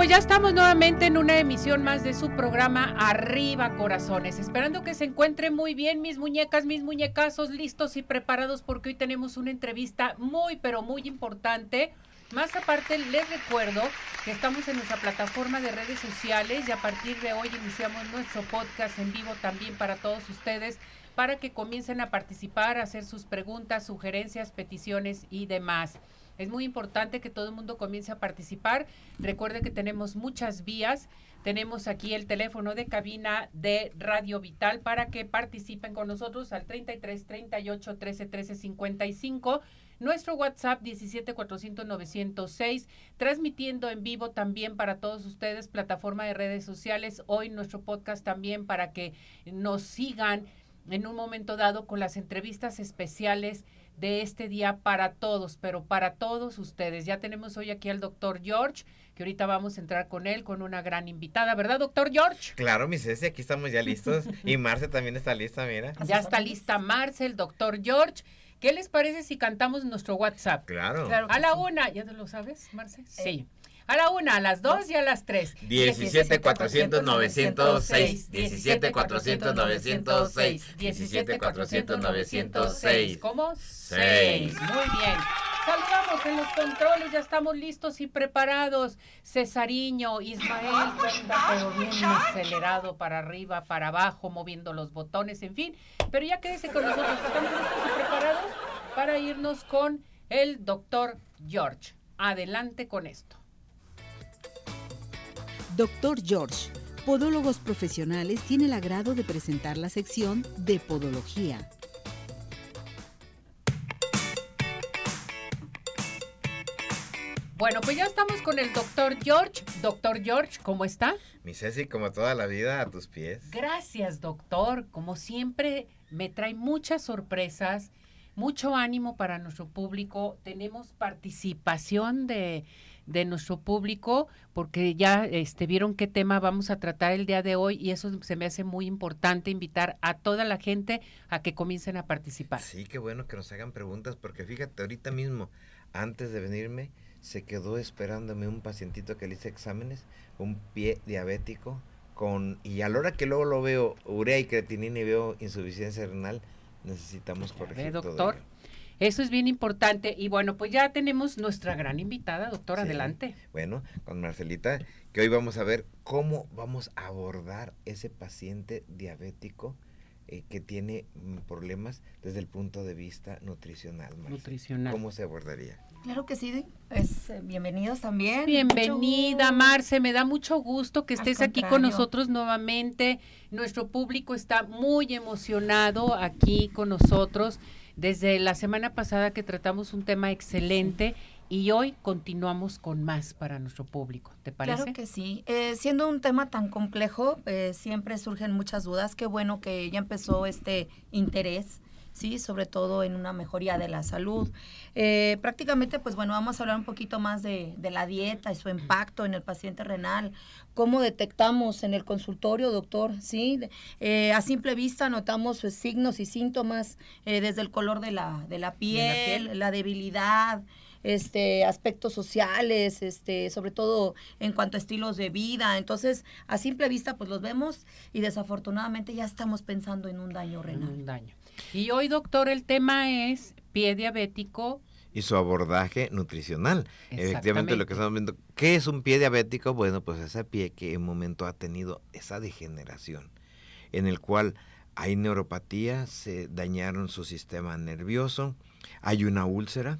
pues ya estamos nuevamente en una emisión más de su programa Arriba Corazones. Esperando que se encuentren muy bien mis muñecas, mis muñecazos, listos y preparados porque hoy tenemos una entrevista muy, pero muy importante. Más aparte, les recuerdo que estamos en nuestra plataforma de redes sociales y a partir de hoy iniciamos nuestro podcast en vivo también para todos ustedes para que comiencen a participar, a hacer sus preguntas, sugerencias, peticiones y demás. Es muy importante que todo el mundo comience a participar. Recuerde que tenemos muchas vías. Tenemos aquí el teléfono de cabina de Radio Vital para que participen con nosotros al 33 38 13 13 55. Nuestro WhatsApp 17 400 906, transmitiendo en vivo también para todos ustedes, plataforma de redes sociales. Hoy nuestro podcast también para que nos sigan en un momento dado con las entrevistas especiales de este día para todos, pero para todos ustedes. Ya tenemos hoy aquí al doctor George, que ahorita vamos a entrar con él, con una gran invitada, ¿verdad, doctor George? Claro, mi Ceci, aquí estamos ya listos. y Marce también está lista, mira. Ya está lista Marce, el doctor George. ¿Qué les parece si cantamos nuestro WhatsApp? Claro. a la una, ¿ya te lo sabes, Marce? Sí. A la una, a las dos y a las tres. 17 400 906. 17 400 906. 17 400 906. ¿Cómo? 6. Muy bien. Saludamos en los controles, ya estamos listos y preparados. Cesariño, Ismael, pero bien acelerado para arriba, para abajo, moviendo los botones, en fin. Pero ya quédese con nosotros, estamos listos y preparados para irnos con el doctor George. Adelante con esto. Doctor George, Podólogos Profesionales, tiene el agrado de presentar la sección de Podología. Bueno, pues ya estamos con el doctor George. Doctor George, ¿cómo está? Mi Ceci, como toda la vida, a tus pies. Gracias, doctor. Como siempre, me trae muchas sorpresas, mucho ánimo para nuestro público. Tenemos participación de de nuestro público, porque ya este, vieron qué tema vamos a tratar el día de hoy y eso se me hace muy importante invitar a toda la gente a que comiencen a participar. Sí, qué bueno que nos hagan preguntas, porque fíjate, ahorita mismo, antes de venirme, se quedó esperándome un pacientito que le hice exámenes, un pie diabético, con y a la hora que luego lo veo urea y creatinina y veo insuficiencia renal, necesitamos corregir. doctor? Eso es bien importante. Y bueno, pues ya tenemos nuestra gran invitada, doctor, adelante. Bueno, con Marcelita, que hoy vamos a ver cómo vamos a abordar ese paciente diabético eh, que tiene mm, problemas desde el punto de vista nutricional. Nutricional. ¿Cómo se abordaría? Claro que sí, pues eh, bienvenidos también. Bienvenida, Marce, me da mucho gusto que estés aquí con nosotros nuevamente. Nuestro público está muy emocionado aquí con nosotros. Desde la semana pasada que tratamos un tema excelente y hoy continuamos con más para nuestro público. ¿Te parece? Claro que sí. Eh, siendo un tema tan complejo, eh, siempre surgen muchas dudas. Qué bueno que ya empezó este interés ¿sí? Sobre todo en una mejoría de la salud. Eh, prácticamente, pues bueno, vamos a hablar un poquito más de, la dieta y su impacto en el paciente renal. ¿Cómo detectamos en el consultorio, doctor? ¿Sí? Eh, a simple vista notamos signos y síntomas eh, desde el color de la, de la piel, la, debilidad, este aspectos sociales, este, sobre todo en cuanto a estilos de vida. Entonces, a simple vista, pues los vemos y desafortunadamente ya estamos pensando en un daño renal. un daño. Y hoy, doctor, el tema es pie diabético. Y su abordaje nutricional. Efectivamente, lo que estamos viendo. ¿Qué es un pie diabético? Bueno, pues ese pie que en un momento ha tenido esa degeneración, en el cual hay neuropatía, se dañaron su sistema nervioso, hay una úlcera,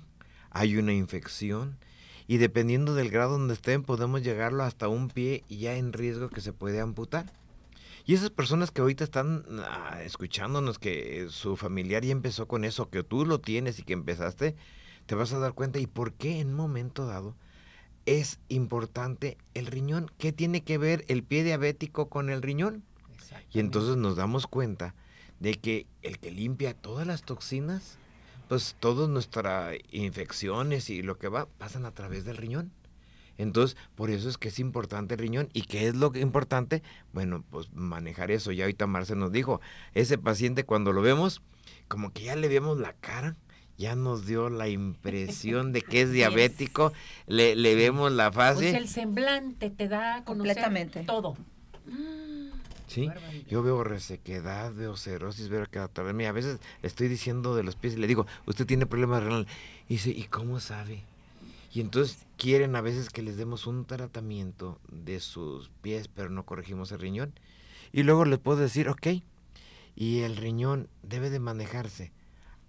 hay una infección, y dependiendo del grado donde estén, podemos llegarlo hasta un pie ya en riesgo que se puede amputar. Y esas personas que ahorita están ah, escuchándonos, que su familiar ya empezó con eso, que tú lo tienes y que empezaste, te vas a dar cuenta y por qué en un momento dado es importante el riñón. ¿Qué tiene que ver el pie diabético con el riñón? Y entonces nos damos cuenta de que el que limpia todas las toxinas, pues todas nuestras infecciones y lo que va, pasan a través del riñón. Entonces, por eso es que es importante el riñón. ¿Y qué es lo que importante? Bueno, pues manejar eso. Ya ahorita Marce nos dijo, ese paciente cuando lo vemos, como que ya le vemos la cara, ya nos dio la impresión de que es diabético, le, le vemos la fase. Pues el semblante te da completamente todo. Sí, yo veo resequedad, veo cirrosis, veo que a veces le estoy diciendo de los pies y le digo, usted tiene problemas renal. Y dice, ¿y cómo sabe? Y entonces quieren a veces que les demos un tratamiento de sus pies, pero no corregimos el riñón. Y luego les puedo decir, ok, y el riñón debe de manejarse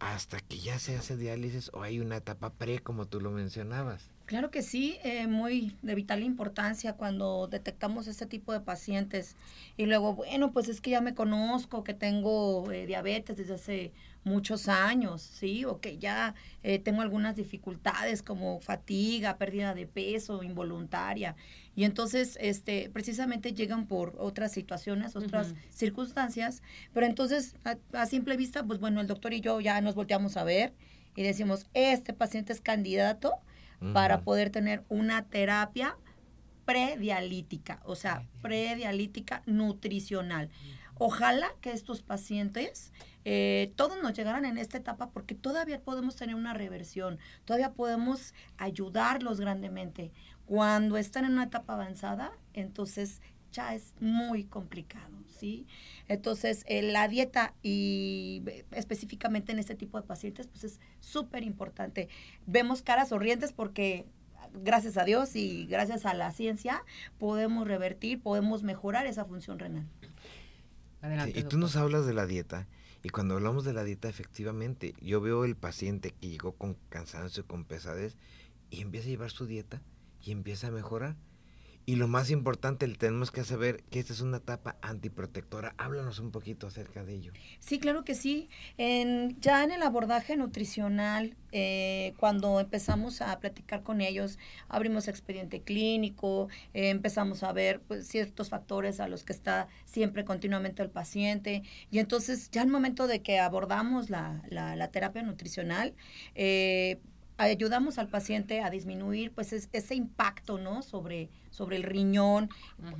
hasta que ya se hace diálisis o hay una etapa pre, como tú lo mencionabas. Claro que sí, eh, muy de vital importancia cuando detectamos este tipo de pacientes. Y luego, bueno, pues es que ya me conozco, que tengo eh, diabetes desde hace muchos años, ¿sí? O que ya eh, tengo algunas dificultades como fatiga, pérdida de peso involuntaria. Y entonces, este, precisamente llegan por otras situaciones, otras circunstancias. Pero entonces, a, simple vista, pues bueno, el doctor y yo ya nos volteamos a ver y decimos, este paciente es candidato para poder tener una terapia predialítica, o sea, predialítica nutricional. Ojalá que estos pacientes eh, todos nos llegaran en esta etapa porque todavía podemos tener una reversión, todavía podemos ayudarlos grandemente. Cuando están en una etapa avanzada, entonces ya es muy complicado, ¿sí? Entonces, eh, la dieta y eh, específicamente en este tipo de pacientes, pues es súper importante. Vemos caras sonrientes porque gracias a Dios y gracias a la ciencia podemos revertir, podemos mejorar esa función renal. Adelante, y tú nos hablas de la dieta y cuando hablamos de la dieta, efectivamente, yo veo el paciente que llegó con cansancio, con pesadez, y empieza a llevar su dieta y empieza a mejorar. Y lo más importante, tenemos que saber que esta es una etapa antiprotectora. Háblanos un poquito acerca de ello. Sí, claro que sí. En, ya en el abordaje nutricional, eh, cuando empezamos a platicar con ellos, abrimos expediente clínico, eh, empezamos a ver pues, ciertos factores a los que está siempre continuamente el paciente. Y entonces, ya al momento de que abordamos la, la, terapia nutricional, eh, ayudamos al paciente a disminuir pues ese impacto, ¿no? Sobre, sobre el riñón,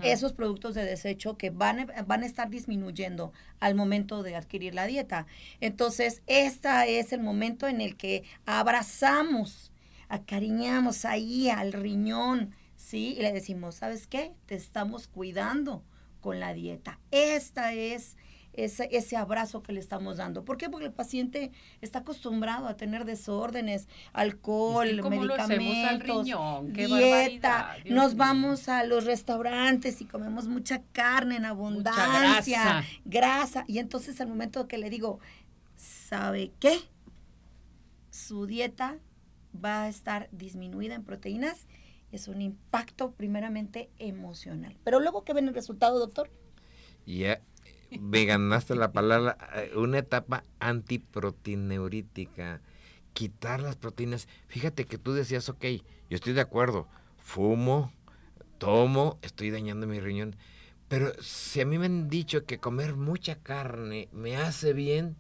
esos productos de desecho que van, van a estar disminuyendo al momento de adquirir la dieta. Entonces, este es el momento en el que abrazamos, acariñamos ahí al riñón, ¿sí? Y le decimos, ¿sabes qué? Te estamos cuidando con la dieta. Esta es ese, ese abrazo que le estamos dando. ¿Por qué? Porque el paciente está acostumbrado a tener desórdenes, alcohol, Es que ¿cómo lo hacemos al medicamentos, riñón? ¡Qué dieta. Nos mío. vamos a los restaurantes y comemos mucha carne en abundancia, grasa. grasa. Y entonces al momento que le digo, ¿sabe qué? Su dieta va a estar disminuida en proteínas. Es un impacto primeramente emocional. Pero luego, ¿qué ven el resultado, doctor? Y ya me ganaste la palabra, eh, una etapa antiproteineurítica. Quitar las proteínas. Fíjate que tú decías, ok, yo estoy de acuerdo, fumo, tomo, estoy dañando mi riñón. Pero si a mí me han dicho que comer mucha carne me hace bien,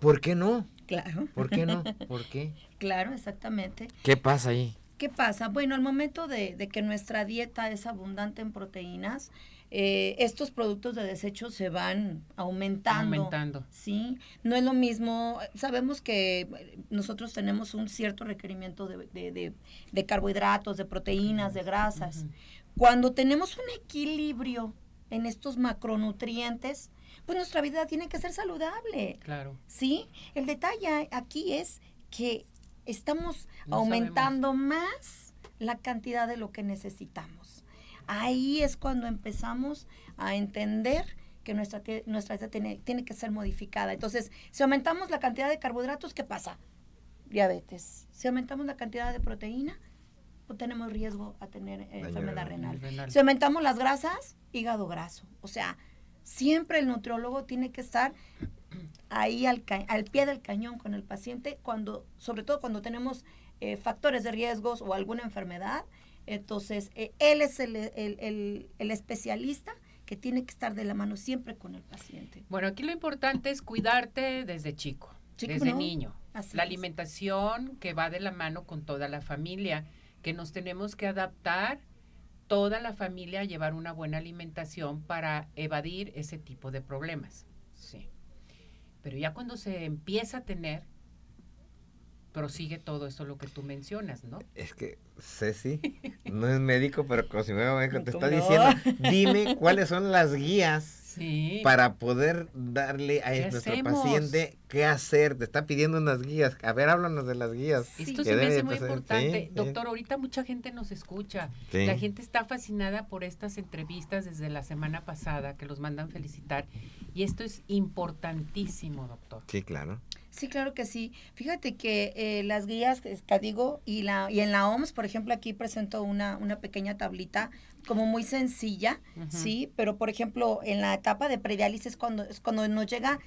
¿por qué no? Claro. ¿Por qué no? ¿Por qué? Claro, exactamente. ¿Qué pasa ahí? ¿Qué pasa? Bueno, al momento de, de que nuestra dieta es abundante en proteínas, eh, estos productos de desecho se van aumentando. Aumentando. Sí, no es lo mismo. Sabemos que nosotros tenemos un cierto requerimiento de, de- de- de carbohidratos, de proteínas, de grasas. Cuando tenemos un equilibrio en estos macronutrientes, pues nuestra vida tiene que ser saludable. Claro. ¿sí? El detalle aquí es que estamos No aumentando más la cantidad de lo que necesitamos. Ahí es cuando empezamos a entender que nuestra, nuestra dieta tiene, tiene que ser modificada. Entonces, si aumentamos la cantidad de carbohidratos, ¿qué pasa? Diabetes. Si aumentamos la cantidad de proteína, pues tenemos riesgo a tener eh, enfermedad. Renal. Si aumentamos las grasas, hígado graso. O sea, siempre el nutriólogo tiene que estar ahí al, ca- al pie del cañón con el paciente, cuando, sobre todo cuando tenemos eh, factores de riesgos o alguna enfermedad. Entonces, eh, él es el, el- el- el especialista que tiene que estar de la mano siempre con el paciente. Bueno, aquí lo importante es cuidarte desde chico, desde no. niño. Así la es. alimentación que va de la mano con toda la familia, que nos tenemos que adaptar toda la familia a llevar una buena alimentación para evadir ese tipo de problemas. Sí. Pero ya cuando se empieza a tener, prosigue todo esto lo que tú mencionas, ¿no? Es que Ceci no es médico, pero como si me médico, te ¿Cómo está no? diciendo, dime cuáles son las guías Sí. para poder darle a ¿Qué nuestro hacemos? paciente qué hacer. Te está pidiendo unas guías. A ver, háblanos de las guías. Esto se me hace muy pasar. importante. Sí. Doctor, ahorita mucha gente nos escucha. La gente está fascinada por estas entrevistas desde la semana pasada, que los mandan felicitar. Y esto es importantísimo, doctor. Sí, claro. Sí, claro que sí. Fíjate que eh, las guías que que digo y la y en la OMS, por ejemplo, aquí presento una, una pequeña tablita como muy sencilla, sí, pero por ejemplo, en la etapa de prediálisis cuando es cuando nos llega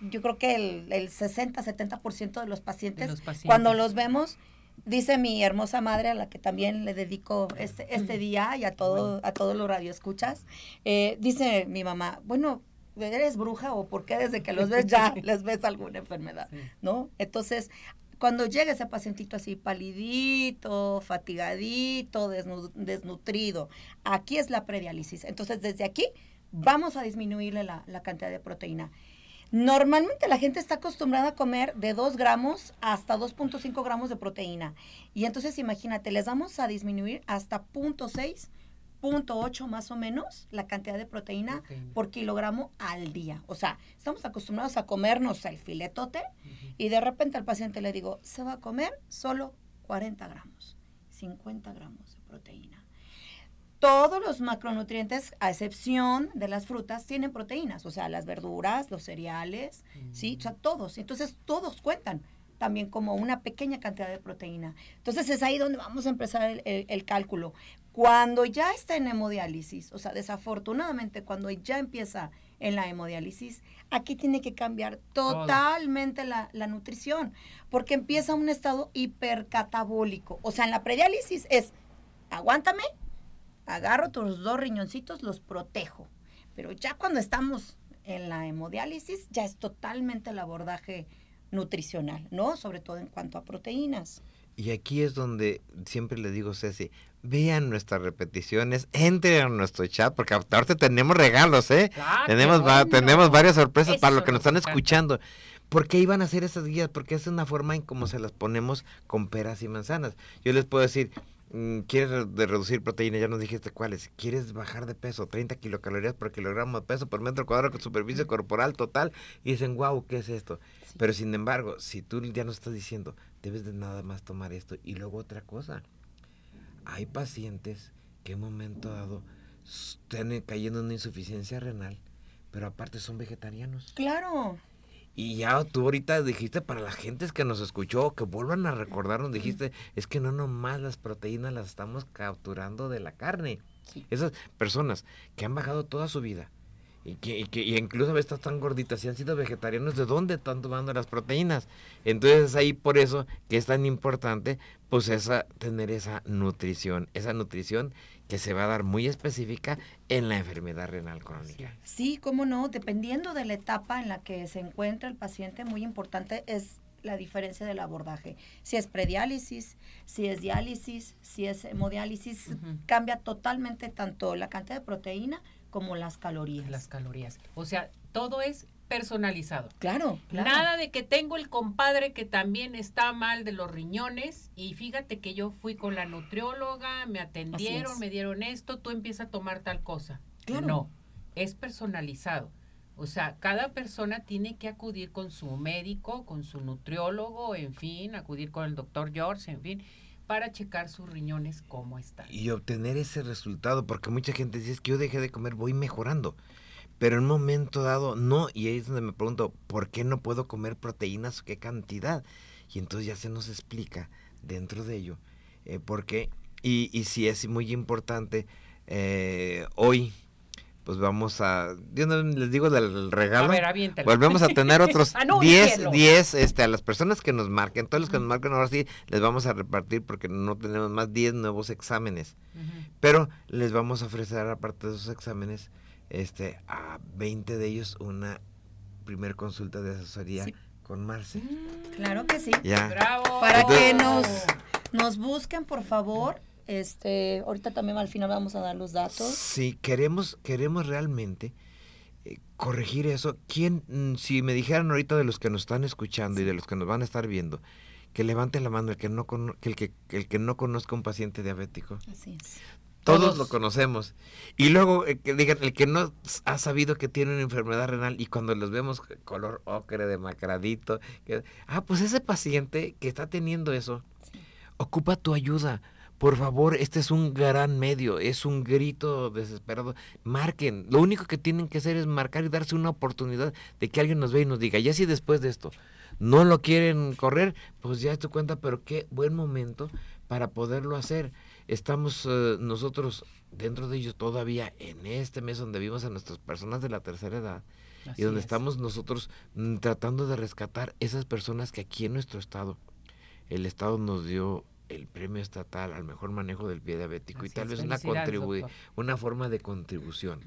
yo creo que el, el 60, 70% de los pacientes, los pacientes. cuando los vemos dice mi hermosa madre a la que también le dedico este este día y a todo a todos los radioescuchas, eh, dice mi mamá, bueno, ¿eres bruja o por qué desde que los ves ya les ves alguna enfermedad? Sí. ¿no? Entonces, cuando llega ese pacientito así palidito, fatigadito, desnu- desnutrido, aquí es la prediálisis. Entonces, desde aquí vamos a disminuirle la, la cantidad de proteína. Normalmente la gente está acostumbrada a comer de 2 gramos hasta 2.5 gramos de proteína. Y entonces imagínate, les vamos a disminuir hasta 0.6, 0.8 más o menos la cantidad de proteína Proteína. por kilogramo al día. O sea, estamos acostumbrados a comernos el filetote Ujú. y de repente al paciente le digo, se va a comer solo 40 gramos, 50 gramos de proteína. Todos los macronutrientes, a excepción de las frutas, tienen proteínas, o sea, las verduras, los cereales, ¿sí? O sea, todos. Entonces, todos cuentan también como una pequeña cantidad de proteína. Entonces, es ahí donde vamos a empezar el, el- el cálculo. Cuando ya está en hemodiálisis, o sea, desafortunadamente, cuando ya empieza en la hemodiálisis, aquí tiene que cambiar totalmente la, la nutrición, porque empieza un estado hipercatabólico. O sea, en la prediálisis es, aguántame, agarro tus dos riñoncitos, los protejo. Pero ya cuando estamos en la hemodiálisis, ya es totalmente el abordaje nutricional, ¿no? Sobre todo en cuanto a proteínas. Y aquí es donde siempre le digo, Ceci, vean nuestras repeticiones, entren a nuestro chat, porque ahorita tenemos regalos, ¿eh? Ah, tenemos, va- tenemos varias sorpresas para los que nos están escuchando. ¿Por qué iban a hacer esas guías? Porque es una forma en cómo se las ponemos con peras y manzanas. Yo les puedo decir, mm, quieres re- de reducir proteína, ya nos dijiste cuáles. Quieres bajar de peso, 30 kilocalorías por kilogramo de peso por metro cuadrado con superficie corporal total. Y dicen, wow, ¿qué es esto? Pero sin embargo, si tú ya nos estás diciendo, debes de nada más tomar esto. Y luego otra cosa, hay pacientes que en un momento dado están cayendo en una insuficiencia renal, pero aparte son vegetarianos. Claro. Y ya tú ahorita dijiste para la gente que nos escuchó, que vuelvan a recordarnos, dijiste, es que no nomás las proteínas las estamos capturando de la carne. Esas personas que han bajado toda su vida y que, y que y incluso a veces están tan gorditas y han sido vegetarianos, ¿de dónde están tomando las proteínas? Entonces ahí por eso que es tan importante pues esa, tener esa nutrición, esa nutrición que se va a dar muy específica en la enfermedad renal crónica. Sí, cómo no, dependiendo de la etapa en la que se encuentra el paciente, muy importante es la diferencia del abordaje. Si es prediálisis, si es diálisis, si es hemodiálisis, cambia totalmente tanto la cantidad de proteína como las calorías. Las calorías. O sea, todo es personalizado. Claro, claro. Nada de que tengo el compadre que también está mal de los riñones y fíjate que yo fui con la nutrióloga, me atendieron, me dieron esto, tú empiezas a tomar tal cosa. Claro. No, es personalizado. O sea, cada persona tiene que acudir con su médico, con su nutriólogo, en fin, acudir con el doctor George, en fin, para checar sus riñones cómo están. y obtener ese resultado, porque mucha gente dice, es que yo dejé de comer, voy mejorando. Pero en un momento dado, no, y ahí es donde me pregunto, ¿por qué no puedo comer proteínas? ¿Qué cantidad? Y entonces ya se nos explica dentro de ello, eh, por qué, y, y si es muy importante, eh, hoy, pues vamos a, yo no les digo del regalo, A ver. Volvemos a tener otros 10, Anúncielo. 10 este, a las personas que nos marquen. Todos los que nos marquen ahora sí les vamos a repartir porque no tenemos más 10 nuevos exámenes. Pero les vamos a ofrecer, aparte de esos exámenes, este, a 20 de ellos una primer consulta de asesoría Sí. con Marce. Claro que sí. Ya. Bravo. Para que nos, nos busquen, por favor. Este, ahorita también al final vamos a dar los datos. Si queremos, queremos realmente eh, corregir eso, ¿quién, mm, si me dijeran ahorita de los que nos están escuchando y de los que nos van a estar viendo, que levante la mano el que no cono- el que el que no conozca un paciente diabético. Así es. Todos, Todos. lo conocemos. Y luego eh, que digan el que no ha sabido que tiene una enfermedad renal y cuando los vemos c- color ocre, demacradito, que, ah, pues ese paciente que está teniendo eso, ocupa tu ayuda. Por favor, este es un gran medio, es un grito desesperado. Marquen, lo único que tienen que hacer es marcar y darse una oportunidad de que alguien nos vea y nos diga, ya si después de esto no lo quieren correr, pues ya es tu cuenta, pero qué buen momento para poderlo hacer. Estamos eh, nosotros dentro de ellos todavía en este mes donde vimos a nuestras personas de la tercera edad Así y donde es. estamos nosotros mm, tratando de rescatar esas personas que aquí en nuestro estado, el estado nos dio el premio estatal al mejor manejo del pie diabético y tal es. vez una contribu- una forma de contribución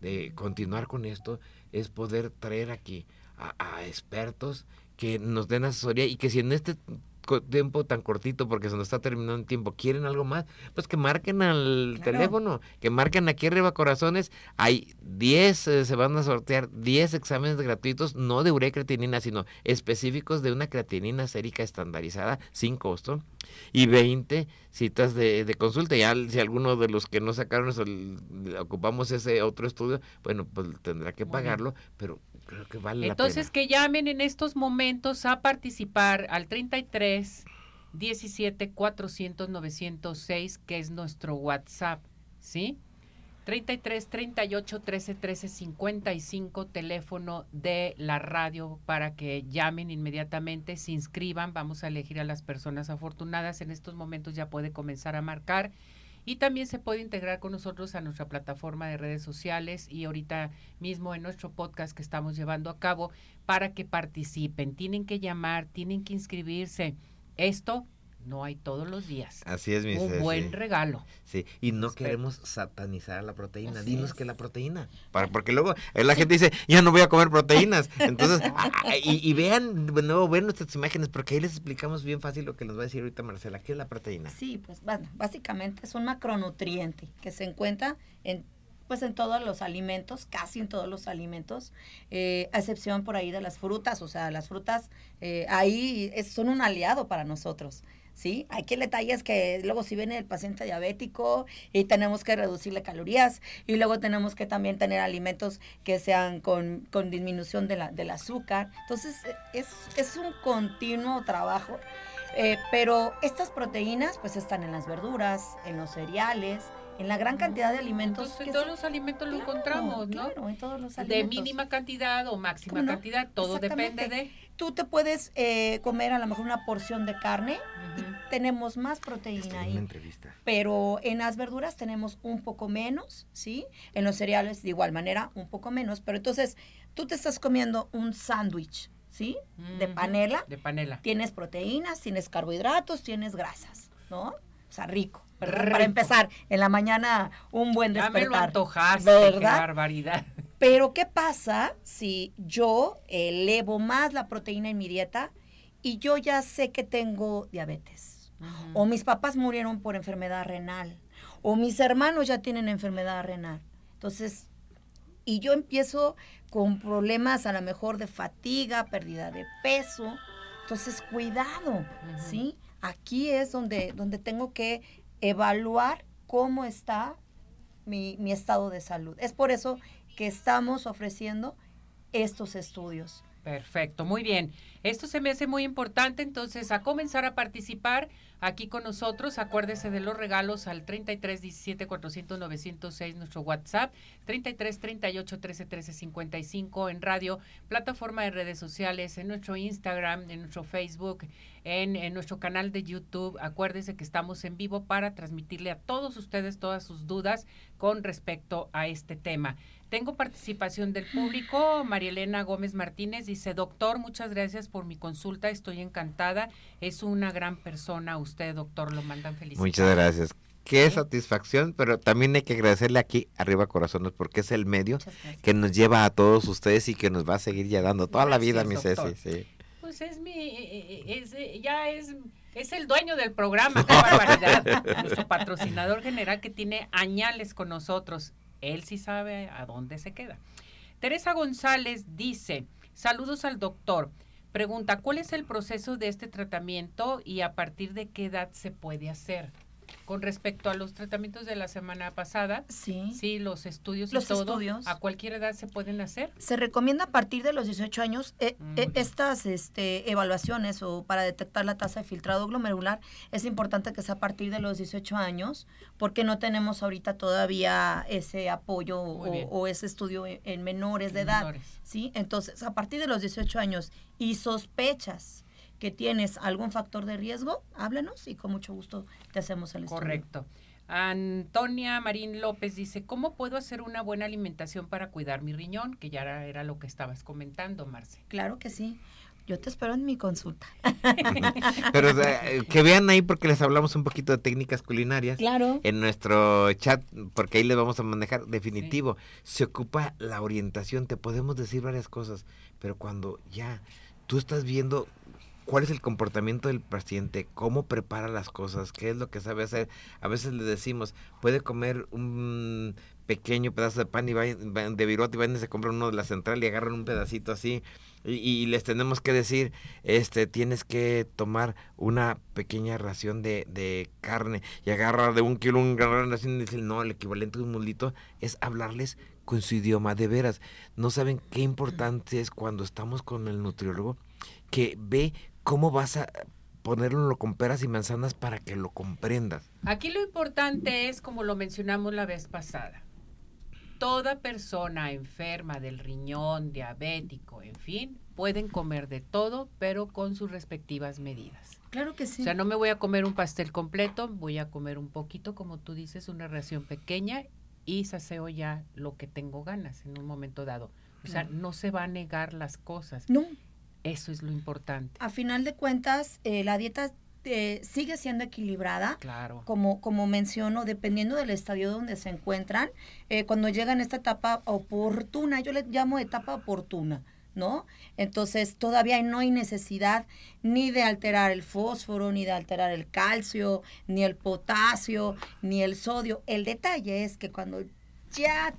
de continuar con esto es poder traer aquí a, a expertos que nos den asesoría y que si en este tiempo tan cortito porque se nos está terminando el tiempo quieren algo más pues que marquen al Claro. teléfono que marquen aquí arriba corazones hay 10 eh, se van a sortear 10 exámenes gratuitos no de urea y creatinina sino específicos de una creatinina sérica estandarizada sin costo y 20 citas de, de consulta. Ya si alguno de los que no sacaron eso, ocupamos ese otro estudio, bueno, pues tendrá que pagarlo, pero creo que vale Entonces la que llamen en estos momentos a participar al 33 17 400 906 que es nuestro WhatsApp, ¿sí? 33 38 13 13 55 teléfono de la radio para que llamen inmediatamente, se inscriban, vamos a elegir a las personas afortunadas, en estos momentos ya puede comenzar a marcar y también se puede integrar con nosotros a nuestra plataforma de redes sociales y ahorita mismo en nuestro podcast que estamos llevando a cabo para que participen. Tienen que llamar, tienen que inscribirse. Esto no hay todos los días. Así es, mi Un buen regalo. Sí, y no Espero. queremos satanizar la proteína. Así Dinos es. que la proteína. Para, porque luego eh, la gente dice, ya no voy a comer proteínas. Entonces, ah, ah, y, y vean, de nuevo, ven nuestras imágenes, porque ahí les explicamos bien fácil lo que nos va a decir ahorita Marcela. ¿Qué es la proteína? Sí, pues bueno, básicamente es un macronutriente que se encuentra en pues en todos los alimentos, casi en todos los alimentos, eh, a excepción por ahí de las frutas, o sea, las frutas eh, ahí es- son un aliado para nosotros. ¿Sí? Hay que detalles que luego si viene el paciente diabético y tenemos que reducirle calorías y luego tenemos que también tener alimentos que sean con, con disminución de la, del azúcar. Entonces es, es un continuo trabajo. Eh, pero estas proteínas pues están en las verduras, en los cereales, en la gran cantidad de alimentos. Entonces, en todos los alimentos lo encontramos, ¿no? Claro, en todos los De alimentos. mínima cantidad o máxima cantidad, todo depende de... Tú te puedes eh, comer a lo mejor una porción de carne y tenemos más proteína Estoy en ahí. una entrevista. Pero en las verduras tenemos un poco menos, ¿sí? En los cereales de igual manera un poco menos. Pero entonces tú te estás comiendo un sándwich, ¿sí? De panela. De panela. Tienes proteínas, tienes carbohidratos, tienes grasas, ¿no? O sea, rico. ¿Verdad? Para empezar, en la mañana un buen Ya me lo despertar. antojaste, qué ¿Verdad? barbaridad. Pero ¿qué pasa si yo elevo más la proteína en mi dieta y yo ya sé que tengo diabetes? O mis papás murieron por enfermedad renal. O mis hermanos ya tienen enfermedad renal. Entonces, y yo empiezo con problemas a lo mejor de fatiga, pérdida de peso. Entonces, cuidado. ¿sí? Aquí es donde, donde tengo que evaluar cómo está mi, mi estado de salud. Es por eso que estamos ofreciendo estos estudios. Perfecto, muy bien. Esto se me hace muy importante, entonces a comenzar a participar aquí con nosotros. Acuérdese de los regalos al 33 17 400 906 nuestro WhatsApp, 33 38 13 13 55 en radio, plataforma de redes sociales, en nuestro Instagram, en nuestro Facebook, en, en nuestro canal de YouTube. Acuérdese que estamos en vivo para transmitirle a todos ustedes todas sus dudas con respecto a este tema. Tengo participación del público. María Elena Gómez Martínez dice, doctor, muchas gracias por mi consulta. Estoy encantada. Es una gran persona usted, doctor. Lo mandan felicidades. Muchas gracias. Qué Sí. satisfacción, pero también hay que agradecerle aquí arriba corazones porque es el medio que nos lleva a todos ustedes y que nos va a seguir ya dando toda la vida, mi Ceci. Sí. Pues es mi, eh, eh, es, eh, ya es, es el dueño del programa. Qué barbaridad. Nuestro patrocinador general que tiene añales con nosotros. Él sí sabe a dónde se queda. Teresa González dice, saludos al doctor. Pregunta, ¿cuál es el proceso de este tratamiento y a partir de qué edad se puede hacer? Con respecto a los tratamientos de la semana pasada, Sí. sí, los estudios Los y todo, estudios. ¿a cualquier edad se pueden hacer? Se recomienda a partir de los 18 años eh, Muy eh, estas este, evaluaciones o para detectar la tasa de filtrado glomerular. Es importante que sea a partir de los 18 años porque no tenemos ahorita todavía ese apoyo o, ese estudio en, en menores de edad. menores. ¿sí? Entonces, a partir de los 18 años y sospechas que tienes algún factor de riesgo, háblanos y con mucho gusto te hacemos el estudio. Correcto. Antonia Marín López dice, ¿cómo puedo hacer una buena alimentación para cuidar mi riñón? Que ya era, era lo que estabas comentando, Marce. Claro que sí. Yo te espero en mi consulta. Pero eh, que vean ahí porque les hablamos un poquito de técnicas culinarias. Claro. En nuestro chat, porque ahí les vamos a manejar definitivo. Se ocupa la orientación, te podemos decir varias cosas, pero cuando ya tú estás viendo cuál es el comportamiento del paciente, cómo prepara las cosas, qué es lo que sabe hacer. A veces le decimos, puede comer un pequeño pedazo de pan y vayan de virote y van y se compran uno de la central y agarran un pedacito así y, les tenemos que decir, este, tienes que tomar una pequeña ración de, de carne y agarrar de un kilo un gran ración y dicen, no, el equivalente de un mulito es hablarles con su idioma de veras. No saben qué importante es cuando estamos con el nutriólogo que ve cómo vas a ponerlo con peras y manzanas para que lo comprendas. Aquí lo importante es, como lo mencionamos la vez pasada, toda persona enferma del riñón, diabético, en fin, pueden comer de todo, pero con sus respectivas medidas. Claro que sí. O sea, no me voy a comer un pastel completo, voy a comer un poquito, como tú dices, una ración pequeña y saseo ya lo que tengo ganas en un momento dado. O sea, no se va a negar las cosas. no, Eso es lo importante. a final de cuentas, eh, la dieta eh, sigue siendo equilibrada. Claro. Como, como menciono, dependiendo del estadio donde se encuentran, eh, cuando llegan a esta etapa oportuna, yo le llamo etapa oportuna, ¿no? Entonces, todavía no hay necesidad ni de alterar el fósforo, ni de alterar el calcio, ni el potasio, ni el sodio. El detalle es que cuando ya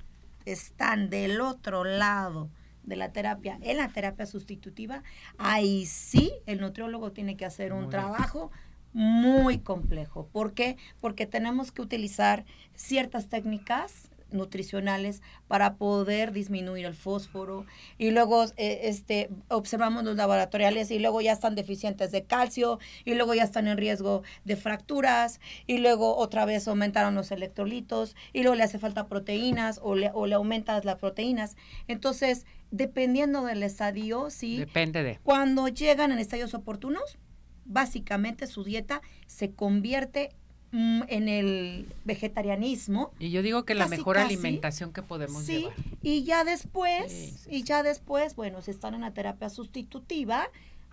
están del otro lado de la terapia, en la terapia sustitutiva, ahí sí el nutriólogo tiene que hacer un trabajo muy complejo. ¿Por qué? Porque tenemos que utilizar ciertas técnicas nutricionales para poder disminuir el fósforo. Y luego eh, este observamos los laboratoriales y luego ya están deficientes de calcio y luego ya están en riesgo de fracturas y luego otra vez aumentaron los electrolitos y luego le hace falta proteínas o le, o le aumentas las proteínas. Entonces dependiendo del estadio sí depende de. cuando llegan en estadios oportunos básicamente su dieta se convierte Mm, en el vegetarianismo. Y yo digo que la mejor alimentación que podemos sí, Y ya después, y ya después, bueno, si están en la terapia sustitutiva,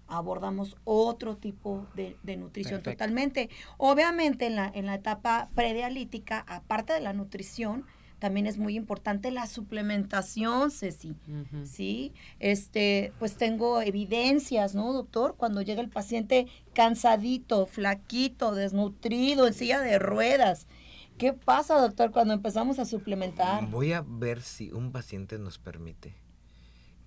abordamos otro tipo de, nutrición totalmente. Obviamente en la, en la etapa predialítica, aparte de la nutrición, también es muy importante la suplementación, Ceci. Sí, este, pues tengo evidencias, ¿no, doctor? Cuando llega el paciente cansadito, flaquito, desnutrido, en silla de ruedas. ¿Qué pasa, doctor, cuando empezamos a suplementar? Voy a ver si un paciente nos permite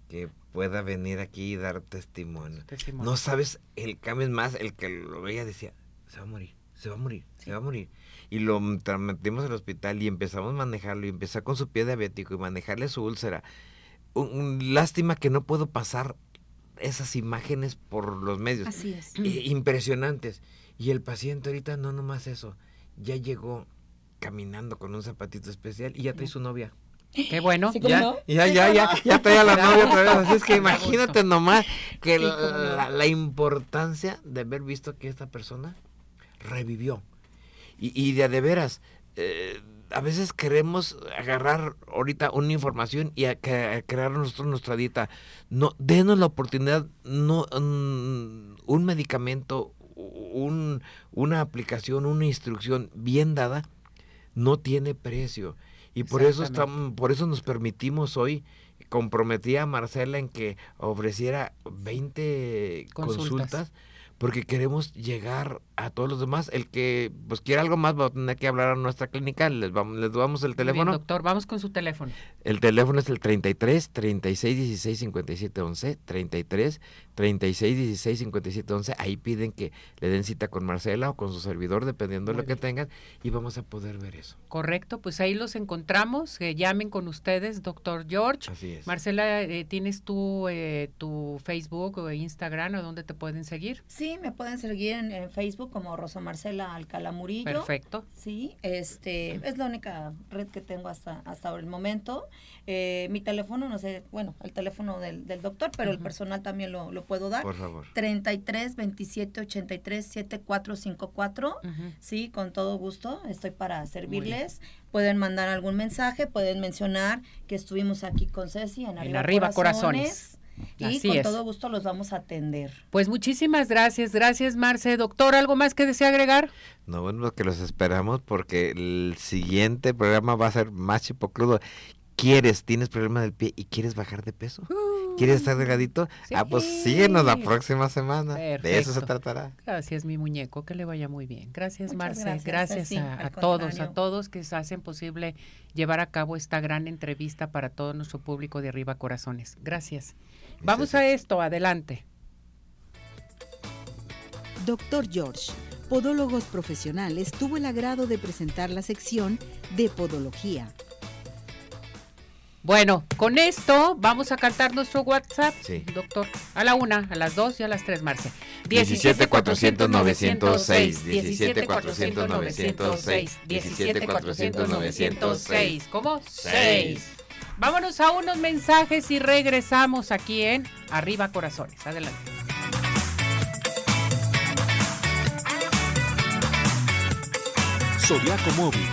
que pueda venir aquí y dar testimonio. No sabes, el cambio es más, el que lo veía decía, se va a morir, se va a morir, se va a morir y lo metimos al hospital y empezamos a manejarlo y empezó con su pie diabético y manejarle su úlcera. Un, lástima que no puedo pasar esas imágenes por los medios. Así es. Eh, impresionantes. Y el paciente ahorita no nomás eso, ya llegó caminando con un zapatito especial y ya trae su novia. Qué bueno. ya, ya, ya, ya, ya, trae a la novia otra vez. Así es que imagínate nomás que la importancia de haber visto que esta persona revivió. Y, de, de veras, eh, a veces queremos agarrar ahorita una información y a, crear nosotros nuestra dieta. No, denos la oportunidad, no, mm, un medicamento, un, una aplicación, una instrucción bien dada, no tiene precio. Y por eso estamos, por eso nos permitimos hoy comprometí a Marcela en que ofreciera 20 consultas porque queremos llegar a todos los demás. El que pues quiera algo más va a tener que hablar a nuestra clínica. Les vamos, les damos el teléfono. doctor, vamos con su teléfono. El teléfono es el 33 36 16 57 11. 33 36 16 57 11. Ahí piden que le den cita con Marcela o con su servidor, dependiendo de lo que tengan, y vamos a poder ver eso. Correcto, pues ahí los encontramos. Que llamen con ustedes, doctor George. Así es. Marcela, eh, ¿tienes tú eh, tu Facebook o Instagram o dónde te pueden seguir? Sí, me pueden seguir en Facebook como Rosa Marcela Alcalá Murillo. Perfecto. Sí, este, es la única red que tengo hasta, hasta el momento. Eh, mi teléfono, no sé, bueno, el teléfono del, doctor, pero el personal también lo, lo, puedo dar. Por favor. 33 27 83 7454. Sí, con todo gusto, estoy para servirles. Pueden mandar algún mensaje, pueden mencionar que estuvimos aquí con Ceci en Arriba, Corazones y con todo gusto los vamos a atender. Pues muchísimas gracias, gracias Marce. Doctor, ¿algo más que desea agregar? No, bueno, que los esperamos porque el siguiente programa va a ser más chipocludo. ¿Quieres, tienes problema del pie y quieres bajar de peso? ¿Quieres estar delgadito? Ah, pues síguenos la próxima semana. De eso se tratará. Gracias, mi muñeco. Que le vaya muy bien. Gracias, Marce. Gracias, a, todos, a todos que hacen posible llevar a cabo esta gran entrevista para todo nuestro público de Arriba Corazones. Gracias. Vamos a esto, adelante. Doctor George, Podólogos Profesionales, tuvo el agrado de presentar la sección de Podología. Bueno, con esto vamos a cantar nuestro WhatsApp, doctor. A la una, a las dos y a las tres, Marce. 17 400 906. 17 400 906. 17 400 906. ¿Cómo? 6. Vámonos a unos mensajes y regresamos aquí en Arriba Corazones. Adelante. Zodiaco Móvil,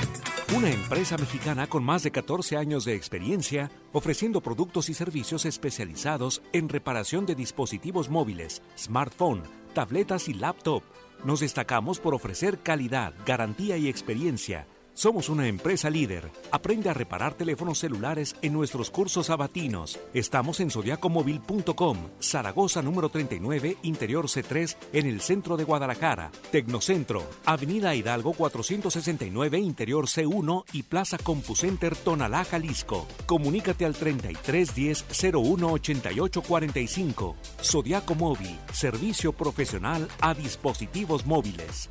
una empresa mexicana con más de 14 años de experiencia ofreciendo productos y servicios especializados en reparación de dispositivos móviles, smartphone, tabletas y laptop. Nos destacamos por ofrecer calidad, garantía y experiencia Somos una empresa líder. Aprende a reparar teléfonos celulares en nuestros cursos sabatinos. Estamos en zodiacomóvil.com, Zaragoza número 39, Interior C3, en el centro de Guadalajara. Tecnocentro, Avenida Hidalgo 469, Interior C1 y Plaza CompuCenter Tonalá, Jalisco. Comunícate al 3310 01 88 45. Zodiaco Móvil, servicio profesional a dispositivos móviles.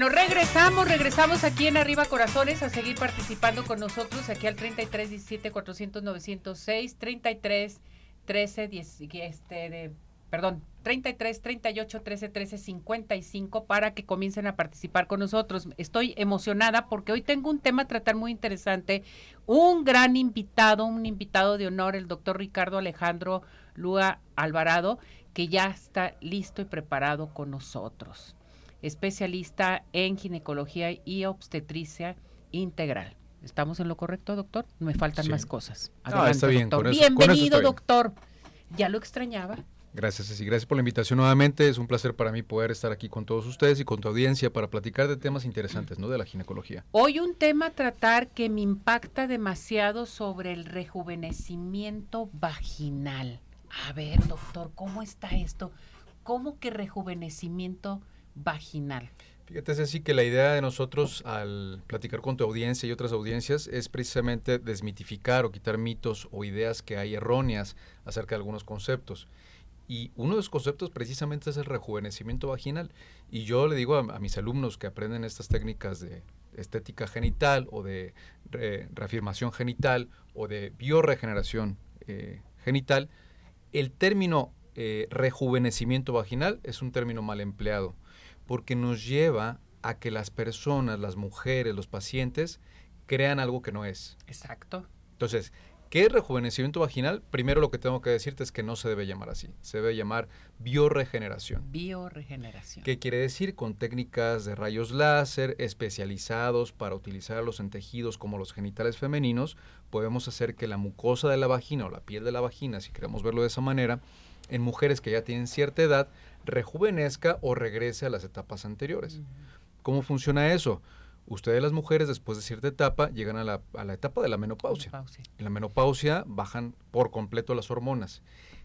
Bueno, regresamos, regresamos aquí en Arriba Corazones a seguir participando con nosotros aquí al 33 17 400 906 33 13 10 este de perdón, 33 38 13 13 55 para que comiencen a participar con nosotros. Estoy emocionada porque hoy tengo un tema a tratar muy interesante, un gran invitado, un invitado de honor, el doctor Ricardo Alejandro Lua Alvarado, que ya está listo y preparado con nosotros especialista en ginecología y obstetricia integral. ¿Estamos en lo correcto, doctor? Me faltan más cosas. Adelante, está bien. Doctor. Bienvenido, doctor. Ya lo extrañaba. Gracias, Ceci. Gracias por la invitación nuevamente. Es un placer para mí poder estar aquí con todos ustedes y con tu audiencia para platicar de temas interesantes, ¿no? De la ginecología. Hoy un tema a tratar que me impacta demasiado sobre el rejuvenecimiento vaginal. A ver, doctor, ¿cómo está esto? ¿Cómo que rejuvenecimiento vaginal. Fíjate, es así que la idea de nosotros al platicar con tu audiencia y otras audiencias es precisamente desmitificar o quitar mitos o ideas que hay erróneas acerca de algunos conceptos. Y uno de los conceptos precisamente es el rejuvenecimiento vaginal. Y yo le digo a, mis alumnos que aprenden estas técnicas de estética genital o de reafirmación genital o de bioregeneración eh, genital, el término eh, rejuvenecimiento vaginal es un término mal empleado porque nos lleva a que las personas, las mujeres, los pacientes, crean algo que no es. Exacto. Entonces, ¿qué es rejuvenecimiento vaginal? Primero lo que tengo que decirte es que no se debe llamar así, se debe llamar bioregeneración. Bioregeneración. ¿Qué quiere decir? Con técnicas de rayos láser especializados para utilizarlos en tejidos como los genitales femeninos, podemos hacer que la mucosa de la vagina o la piel de la vagina, si queremos verlo de esa manera, en mujeres que ya tienen cierta edad, rejuvenezca o regrese a las etapas anteriores. ¿Cómo funciona eso? Ustedes las mujeres después de cierta etapa llegan a la, a la etapa de la menopausia. Menopausia. En la menopausia bajan por completo las hormonas.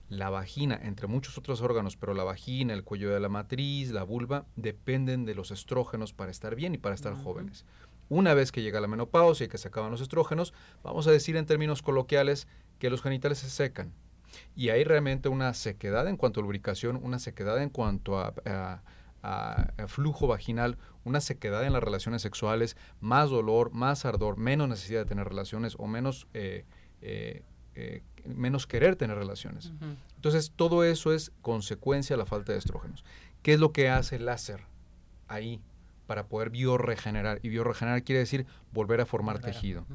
La vagina, entre muchos otros órganos, pero la vagina, el cuello de la matriz, la vulva, dependen de los estrógenos para estar bien y para estar jóvenes. Una vez que llega la menopausia y que se acaban los estrógenos, vamos a decir en términos coloquiales que los genitales se secan. Y hay realmente una sequedad en cuanto a lubricación, una sequedad en cuanto a, a- a- a flujo vaginal, una sequedad en las relaciones sexuales, más dolor, más ardor, menos necesidad de tener relaciones o menos, eh, eh, eh, menos querer tener relaciones. Entonces, todo eso es consecuencia de la falta de estrógenos. ¿Qué es lo que hace el láser ahí para poder bioregenerar? Y bioregenerar quiere decir volver a formar Volver tejido.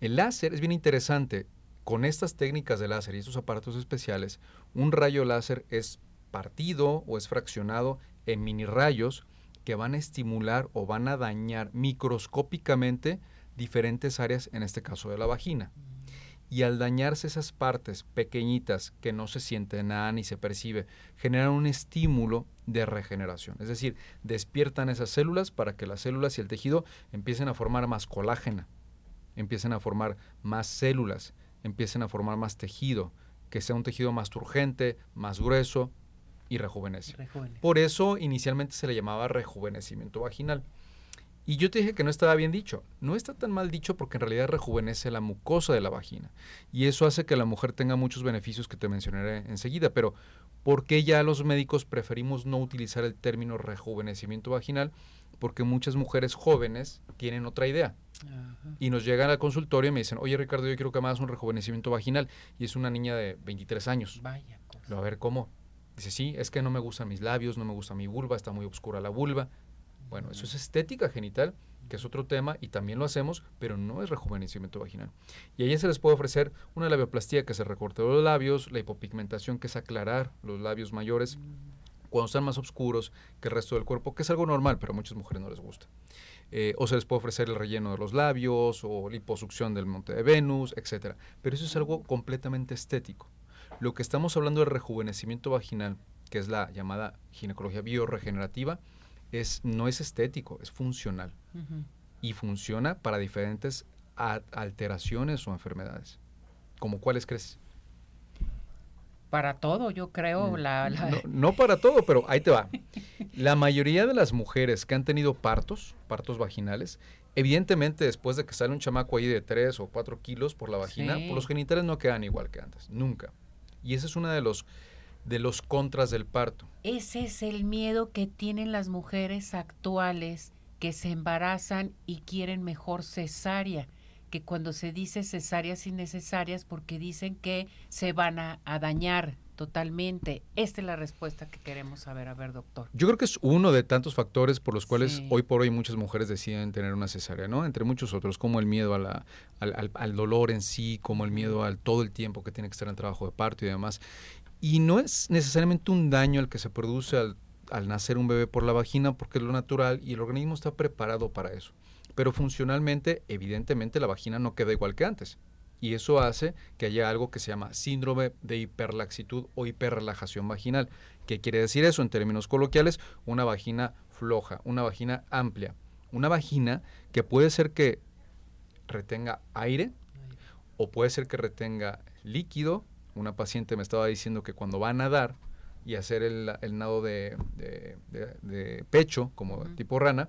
El láser es bien interesante. Con estas técnicas de láser y estos aparatos especiales, un rayo láser es partido o es fraccionado en mini rayos que van a estimular o van a dañar microscópicamente diferentes áreas, en este caso de la vagina. Y al dañarse esas partes pequeñitas que no se siente nada ni se percibe, generan un estímulo de regeneración. Es decir, despiertan esas células para que las células y el tejido empiecen a formar más colágena, empiecen a formar más células, empiecen a formar más tejido, que sea un tejido más turgente, más grueso y rejuvenece. Rejuvenece. Por eso inicialmente se le llamaba rejuvenecimiento vaginal. Y yo te dije que no estaba bien dicho. No está tan mal dicho porque en realidad rejuvenece la mucosa de la vagina. Y eso hace que la mujer tenga muchos beneficios que te mencionaré enseguida. Pero ¿por qué ya los médicos preferimos no utilizar el término rejuvenecimiento vaginal? Porque muchas mujeres jóvenes tienen otra idea Ajá. y nos llegan al consultorio y me dicen, oye Ricardo, yo quiero que me hagas un rejuvenecimiento vaginal. Y es una niña de 23 años. Vaya cosa. Lo, a ver, ¿cómo? Dice, sí, es que no me gustan mis labios, no me gusta mi vulva, está muy oscura la vulva. Bueno, eso es estética genital, que es otro tema, y también lo hacemos, pero no es rejuvenecimiento vaginal. Y ahí se les puede ofrecer una labioplastía, que es el recorte los labios, la hipopigmentación, que es aclarar los labios mayores cuando están más oscuros que el resto del cuerpo, que es algo normal, pero a muchas mujeres no les gusta. Eh, o se les puede ofrecer el relleno de los labios, o liposucción del monte de Venus, etc. Pero eso es algo completamente estético. Lo que estamos hablando de rejuvenecimiento vaginal, que es la llamada ginecología bioregenerativa, es, no es estético, es funcional. Y funciona para diferentes alteraciones o enfermedades. ¿Como cuáles crees? Para todo, yo creo. La, la- Mm, No, no para todo, pero ahí te va. La mayoría de las mujeres que han tenido partos, partos vaginales, evidentemente después de que sale un chamaco ahí de 3 o 4 kilos por la vagina, Sí. pues los genitales no quedan igual que antes, nunca. Y ese es uno de los, de los contras del parto. Ese es el miedo que tienen las mujeres actuales que se embarazan y quieren mejor cesárea, que cuando se dice cesáreas innecesarias porque dicen que se van a, a dañar totalmente. Esta es la respuesta que queremos saber. A ver, doctor. Yo creo que es uno de tantos factores por los cuales Sí. hoy por hoy muchas mujeres deciden tener una cesárea, ¿no? Entre muchos otros, como el miedo a la, al, al- al dolor en sí, como el miedo al todo el tiempo que tiene que estar en trabajo de parto y demás. Y no es necesariamente un daño el que se produce al, al nacer un bebé por la vagina, porque es lo natural y el organismo está preparado para eso. Pero funcionalmente, evidentemente, la vagina no queda igual que antes. Y eso hace que haya algo que se llama síndrome de hiperlaxitud o hiperrelajación vaginal. ¿Qué quiere decir eso en términos coloquiales? Una vagina floja, una vagina amplia. Una vagina que puede ser que retenga aire o puede ser que retenga líquido. Una paciente me estaba diciendo que cuando va a nadar y hacer el, el nado de, de- de- de pecho, como tipo rana,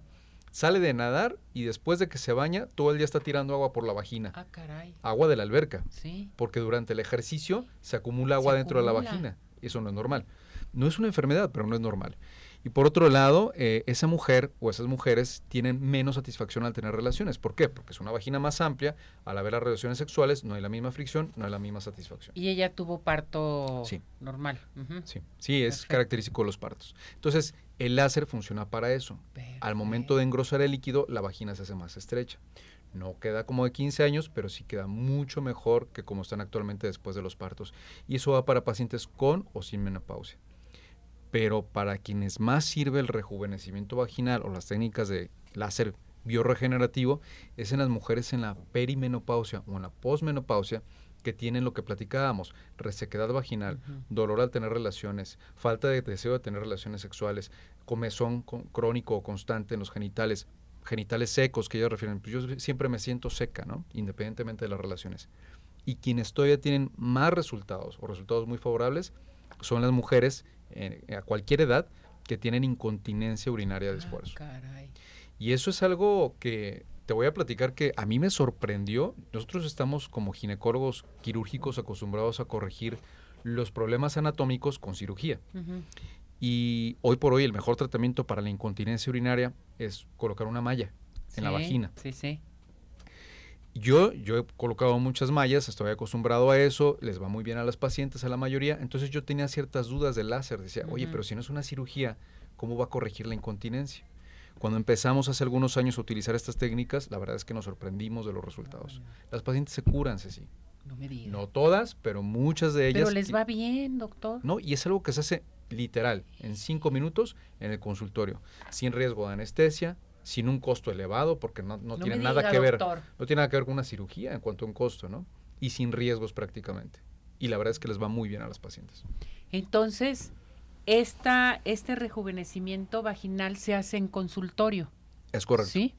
sale de nadar y después de que se baña, todo el día está tirando agua por la vagina. Ah, caray. Agua de la alberca Sí. porque durante el ejercicio se acumula agua Se dentro de la vagina. Eso no es normal. No es una enfermedad, pero no es normal. Y por otro lado, eh, esa mujer o esas mujeres tienen menos satisfacción al tener relaciones. ¿Por qué? Porque es una vagina más amplia, al haber las relaciones sexuales no hay la misma fricción, no hay la misma satisfacción. Y ella tuvo parto Sí. normal. Sí, sí es Perfecto. característico de los partos. Entonces, el láser funciona para eso. Al momento de engrosar el líquido, la vagina se hace más estrecha. No queda como de 15 años, pero sí queda mucho mejor que como están actualmente después de los partos. Y eso va para pacientes con o sin menopausia. Pero para quienes más sirve el rejuvenecimiento vaginal o las técnicas de láser bioregenerativo es en las mujeres en la perimenopausia o en la posmenopausia que tienen lo que platicábamos, resequedad vaginal, dolor al tener relaciones, falta de deseo de tener relaciones sexuales, comezón con- crónico o constante en los genitales, genitales secos que ellos refieren, pues yo siempre me siento seca, ¿no? Independientemente de las relaciones. Y quienes todavía tienen más resultados o resultados muy favorables son las mujeres eh, a cualquier edad que tienen incontinencia urinaria de Ah, esfuerzo. caray. Y eso es algo que te voy a platicar que a mí me sorprendió. Nosotros estamos como ginecólogos quirúrgicos acostumbrados a corregir los problemas anatómicos con cirugía. Y hoy por hoy el mejor tratamiento para la incontinencia urinaria es colocar una malla en la vagina. Sí, sí. Yo, yo he colocado muchas mallas, estoy acostumbrado a eso, les va muy bien a las pacientes, a la mayoría. Entonces yo tenía ciertas dudas del láser. Decía, oye, pero si no es una cirugía, ¿cómo va a corregir la incontinencia? Cuando empezamos hace algunos años a utilizar estas técnicas, la verdad es que nos sorprendimos de los resultados. Las pacientes se curan, Ceci. No me digas. No todas, pero muchas de ellas. Pero les va bien, doctor. No, y es algo que se hace literal, en cinco minutos en el consultorio, sin riesgo de anestesia, sin un costo elevado, porque no, no No tiene nada diga, que ver, doctor. no tiene nada que ver con una cirugía en cuanto a un costo, ¿no? Y sin riesgos prácticamente. Y la verdad es que les va muy bien a las pacientes. Entonces, esta, este rejuvenecimiento vaginal se hace en consultorio. Es correcto. Sí.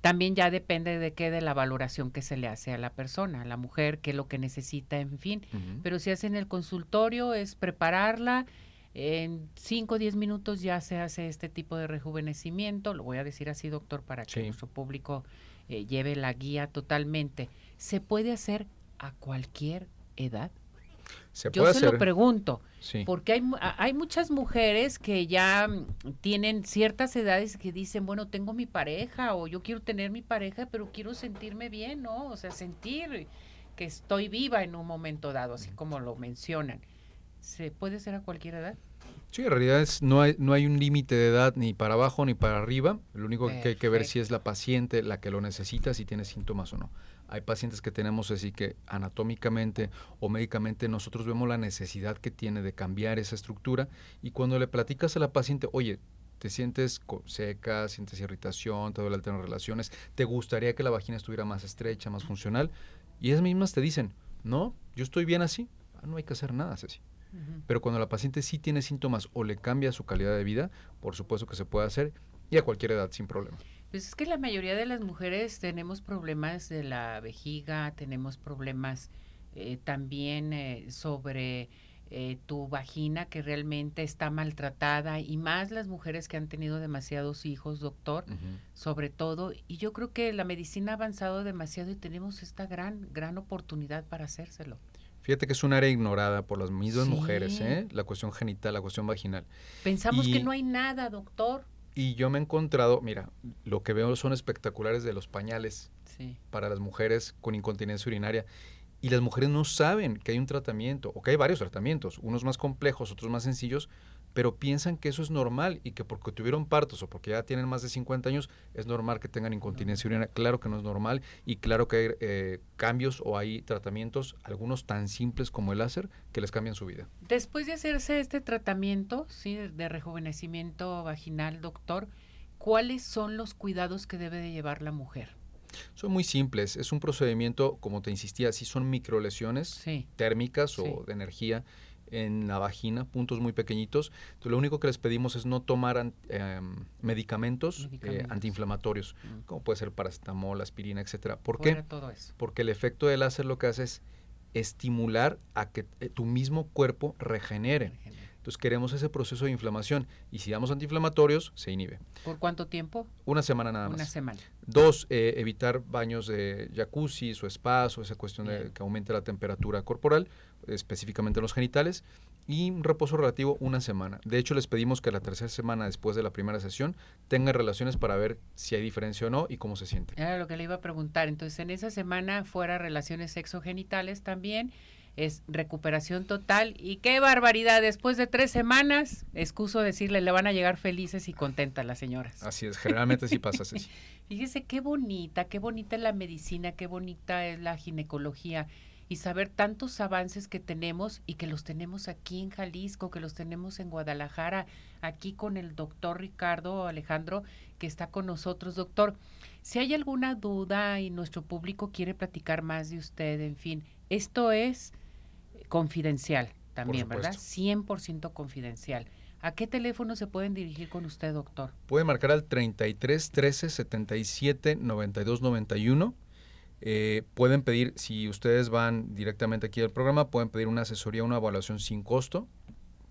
También ya depende de qué, de la valoración que se le hace a la persona, a la mujer, qué es lo que necesita, en fin. Pero si hace en el consultorio, es prepararla. En 5 o 10 minutos ya se hace este tipo de rejuvenecimiento. Lo voy a decir así, doctor, para que Sí. nuestro público eh, lleve la guía totalmente. ¿Se puede hacer a cualquier edad? Se Yo se hacer. lo pregunto, Sí. porque hay, hay muchas mujeres que ya mm, tienen ciertas edades que dicen, bueno, tengo mi pareja o yo quiero tener mi pareja, pero quiero sentirme bien, ¿no? O sea, sentir que estoy viva en un momento dado, así como lo mencionan. ¿Se puede hacer a cualquier edad? Sí, en realidad es- no, hay, no hay un límite de edad ni para abajo ni para arriba. Lo único que hay que ver si es la paciente la que lo necesita, si tiene síntomas o no. Hay pacientes que tenemos así que anatómicamente o médicamente nosotros vemos la necesidad que tiene de cambiar esa estructura y cuando le platicas a la paciente, oye, te sientes seca, sientes irritación, te duele el tener relaciones, te gustaría que la vagina estuviera más estrecha, más funcional, y ellas mismas te dicen, no, yo estoy bien así, Ah, no hay que hacer nada, Ceci. Pero cuando la paciente sí tiene síntomas o le cambia su calidad de vida, por supuesto que se puede hacer y a cualquier edad sin problema. Pues es que la mayoría de las mujeres tenemos problemas de la vejiga, tenemos problemas eh, también eh, sobre eh, tu vagina que realmente está maltratada y más las mujeres que han tenido demasiados hijos, doctor, sobre todo. Y yo creo que la medicina ha avanzado demasiado y tenemos esta gran, gran oportunidad para hacérselo. Fíjate que es un área ignorada por las mismas Sí. mujeres, ¿eh? la cuestión genital, la cuestión vaginal. Pensamos que no hay nada, doctor. Y yo me he encontrado, mira, lo que veo son espectaculares de los pañales Sí. para las mujeres con incontinencia urinaria. Y las mujeres no saben que hay un tratamiento, o que hay varios tratamientos, unos más complejos, otros más sencillos, pero piensan que eso es normal y que porque tuvieron partos o porque ya tienen más de 50 años, es normal que tengan incontinencia urinaria. Claro que no es normal y claro que hay eh, cambios o hay tratamientos, algunos tan simples como el láser, que les cambian su vida. Después de hacerse este tratamiento, sí, de rejuvenecimiento vaginal, doctor, ¿cuáles son los cuidados que debe de llevar la mujer? Son muy simples, es un procedimiento, como te insistía, sí son microlesiones Sí. térmicas Sí. o de energía en la vagina, puntos muy pequeñitos. Entonces, lo único que les pedimos es no tomar em, medicamentos, eh, Medicamentos. antiinflamatorios, Mm. como puede ser paracetamol, aspirina, etcétera. ¿Por Fuera qué? todo eso. Porque el efecto del láser lo que hace es estimular a que eh, tu mismo cuerpo regenere. Entonces queremos ese proceso de inflamación y si damos antiinflamatorios se inhibe. ¿Por cuánto tiempo? Una semana nada Una más. semana. Dos, eh, evitar baños de jacuzzi o spas o esa cuestión de que aumente la temperatura corporal, específicamente en los genitales, y un reposo relativo una semana. De hecho, les pedimos que la tercera semana después de la primera sesión tengan relaciones para ver si hay diferencia o no y cómo se siente. Era lo que le iba a preguntar. Entonces, en esa semana fuera relaciones sexogenitales también es recuperación total. Y qué barbaridad, después de tres semanas, excuso decirle, le van a llegar felices y contentas las señoras. Así es, generalmente sí pasa así. Fíjese qué bonita, qué bonita es la medicina, qué bonita es la ginecología y saber tantos avances que tenemos y que los tenemos aquí en Jalisco, que los tenemos en Guadalajara, aquí con el doctor Ricardo Alejandro, que está con nosotros. Doctor, si hay alguna duda y nuestro público quiere platicar más de usted, en fin, esto es confidencial también, ¿verdad? supuesto. 100% confidencial. ¿A qué teléfono se pueden dirigir con usted, doctor? Pueden marcar al 33 13 77 92 91. Eh, pueden pedir, si ustedes van directamente aquí al programa, pueden pedir una asesoría, una evaluación sin costo.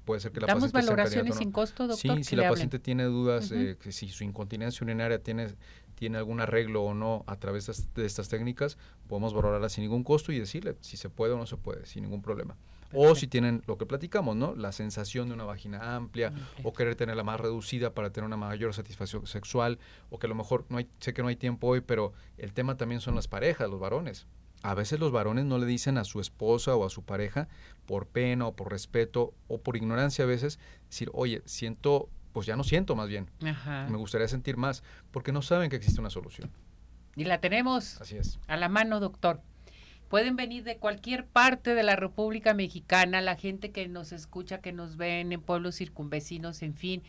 Puede ser que la ¿Damos paciente valoraciones sin costo, doctor? Sí, si la hablen. paciente tiene dudas, eh, que si su incontinencia urinaria tiene, tiene algún arreglo o no a través de, estas- de estas técnicas, podemos valorarla sin ningún costo y decirle si se puede o no se puede, sin ningún problema. O si tienen lo que platicamos, ¿no? La sensación de una vagina amplia o querer tenerla más reducida para tener una mayor satisfacción sexual o que a lo mejor no hay, sé que no hay tiempo hoy, pero el tema también son las parejas, los varones. A veces los varones no le dicen a su esposa o a su pareja por pena o por respeto o por ignorancia a veces decir, oye, siento, pues ya no siento más bien, Ajá. me gustaría sentir más, porque no saben que existe una solución. Y la tenemos Así es. a la mano, doctor. Pueden venir de cualquier parte de la República Mexicana, la gente que nos escucha, que nos ven en pueblos circunvecinos, en fin.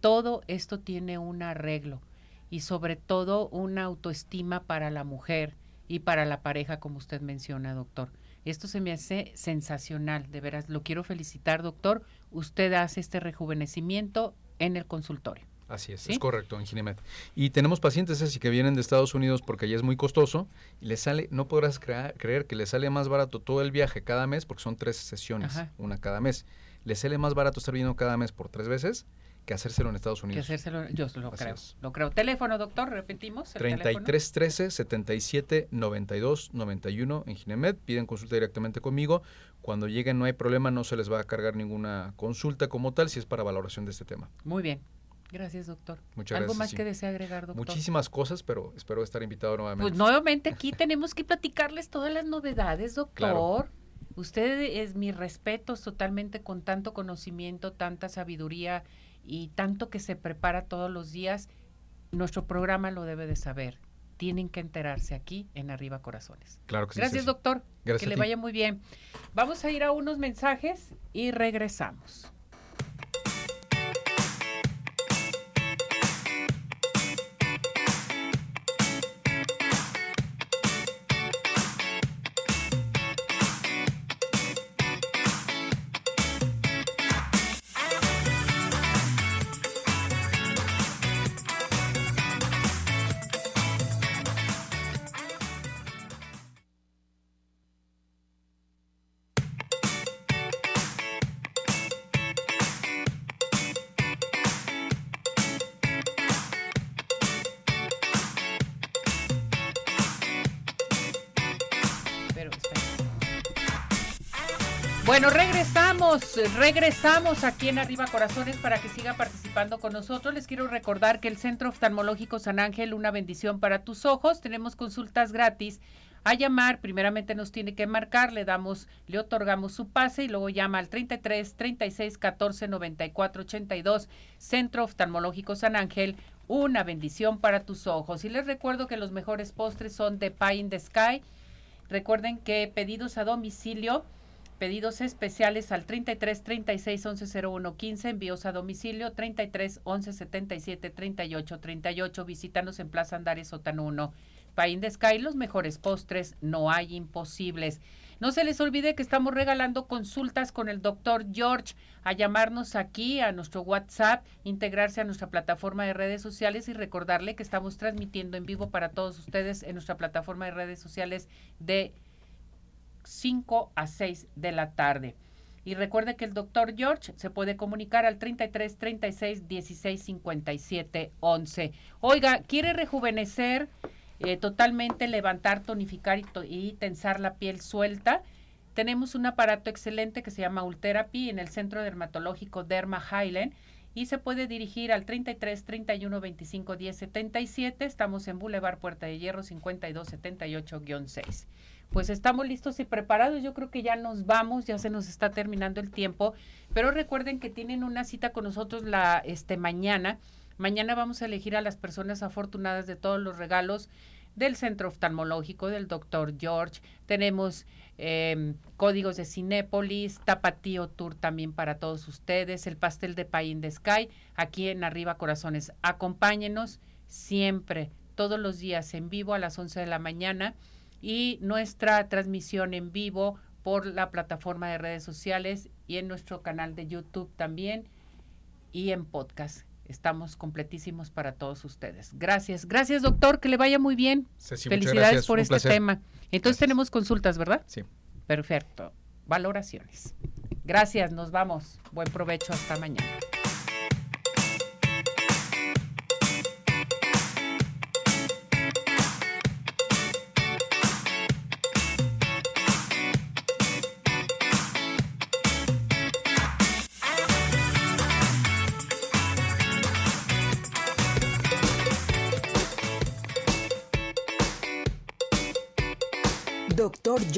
Todo esto tiene un arreglo y sobre todo una autoestima para la mujer y para la pareja, como usted menciona, doctor. Esto se me hace sensacional, de veras. Lo quiero felicitar, doctor. Usted hace este rejuvenecimiento en el consultorio. Así es, ¿Sí? es correcto, en Ginemet. Y tenemos pacientes así que vienen de Estados Unidos porque allá es muy costoso y les sale, no podrás crea- creer que les sale más barato todo el viaje cada mes porque son tres sesiones, Ajá. una cada mes. Les sale más barato estar viniendo cada mes por tres veces que hacérselo en Estados Que Unidos. hacérselo, yo lo Así creo. es. Lo creo. Teléfono, doctor, repetimos. el teléfono. 33 13 77 92 91 en Ginemet. Piden consulta directamente conmigo. Cuando lleguen no hay problema, no se les va a cargar ninguna consulta como tal si es para valoración de este tema. Muy bien. Gracias, doctor. Muchas ¿Algo gracias, más sí. que desea agregar, doctor? Muchísimas cosas, pero espero estar invitado nuevamente. Pues nuevamente aquí tenemos que platicarles todas las novedades, doctor. Usted es mis respetos totalmente con tanto conocimiento, tanta sabiduría y tanto que se prepara todos los días. Nuestro programa lo debe de saber. Tienen que enterarse aquí en Arriba Corazones. Claro que sí, Gracias, Ceci. doctor. Gracias que le vaya muy bien. Vamos a ir a unos mensajes y regresamos. Bueno, regresamos, regresamos aquí en Arriba Corazones para que siga participando con nosotros. Les quiero recordar que el Centro Oftalmológico San Ángel, una bendición para tus ojos. Tenemos consultas gratis. A llamar, primeramente nos tiene que marcar, le damos, le otorgamos su pase y luego llama al 33 36 14 94 82, Centro Oftalmológico San Ángel, una bendición para tus ojos. Y les recuerdo que los mejores postres son de Pie in the Sky. Recuerden que pedidos a domicilio, pedidos especiales al 33 36 11 01 15, envíos a domicilio 33 11 77 38 38. Visítanos en Plaza Andares Sótano 1. Pain de Sky, los mejores postres, no hay imposibles. No se les olvide que estamos regalando consultas con el doctor George, a llamarnos aquí a nuestro WhatsApp, integrarse a nuestra plataforma de redes sociales y recordarle que estamos transmitiendo en vivo para todos ustedes en nuestra plataforma de redes sociales de 5 a 6 de la tarde. Y recuerde que el doctor George se puede comunicar al 33 36 16 57 11. Oiga, ¿quiere rejuvenecer, eh, totalmente levantar, tonificar y, to- y tensar la piel suelta? Tenemos un aparato excelente que se llama Ultherapy en el Centro Dermatológico Derma Highland y se puede dirigir al 33 31 25 10 77. Estamos en Boulevard Puerta de Hierro 52 78-6 pues estamos listos y preparados. Yo creo que ya nos vamos, ya se nos está terminando el tiempo, pero recuerden que tienen una cita con nosotros la este mañana. Mañana vamos a elegir a las personas afortunadas de todos los regalos del Centro Oftalmológico del Dr. George. Tenemos eh, códigos de Cinépolis, Tapatío Tour también para todos ustedes, el pastel de Pay in the Sky, aquí en Arriba Corazones. Acompáñenos siempre, todos los días en vivo a las 11 de la mañana y nuestra transmisión en vivo por la plataforma de redes sociales y en nuestro canal de YouTube también. y en podcast. Estamos completísimos para todos ustedes. Gracias. Gracias, doctor. Que le vaya muy bien. Felicidades por este tema. Entonces tenemos consultas, ¿verdad? Sí. Perfecto. Valoraciones. Gracias. Nos vamos. Buen provecho. Hasta mañana.